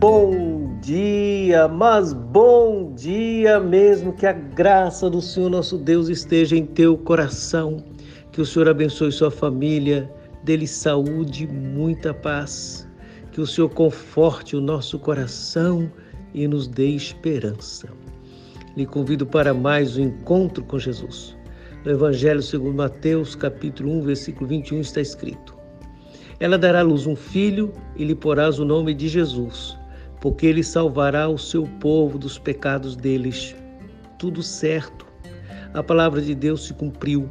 Bom dia, mas bom dia mesmo. Que a graça do Senhor nosso Deus esteja em teu coração. Que o Senhor abençoe sua família, dê-lhe saúde muita paz. Que o Senhor conforte o nosso coração e nos dê esperança. Lhe convido para mais um encontro com Jesus. No Evangelho segundo Mateus, capítulo 1, versículo 21, está escrito: Ela dará à luz um filho e lhe porás o nome de Jesus porque ele salvará o seu povo dos pecados deles. Tudo certo. A palavra de Deus se cumpriu.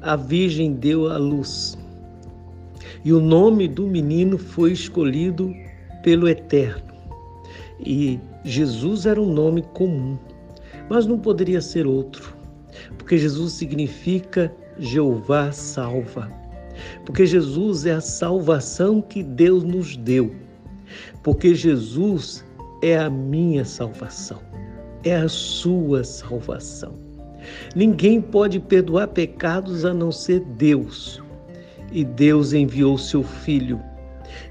A Virgem deu a luz. E o nome do menino foi escolhido pelo Eterno. E Jesus era um nome comum, mas não poderia ser outro, porque Jesus significa Jeová salva. Porque Jesus é a salvação que Deus nos deu porque Jesus é a minha salvação, é a sua salvação. Ninguém pode perdoar pecados a não ser Deus. E Deus enviou seu Filho,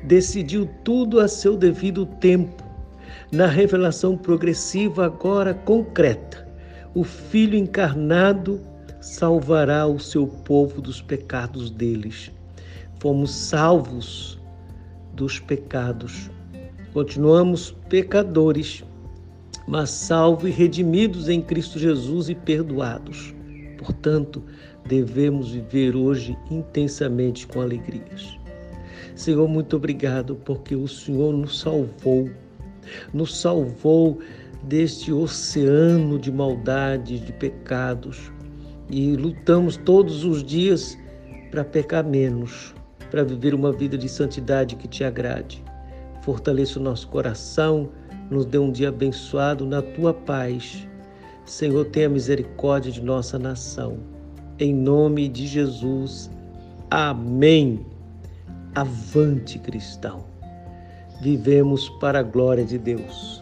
decidiu tudo a seu devido tempo, na revelação progressiva, agora concreta. O Filho encarnado salvará o seu povo dos pecados deles. Fomos salvos dos pecados. Continuamos pecadores, mas salvos e redimidos em Cristo Jesus e perdoados. Portanto, devemos viver hoje intensamente com alegrias. Senhor, muito obrigado porque o Senhor nos salvou, nos salvou deste oceano de maldade, de pecados e lutamos todos os dias para pecar menos, para viver uma vida de santidade que te agrade. Fortaleça o nosso coração, nos dê um dia abençoado na tua paz. Senhor, tenha misericórdia de nossa nação. Em nome de Jesus. Amém. Avante, cristão. Vivemos para a glória de Deus.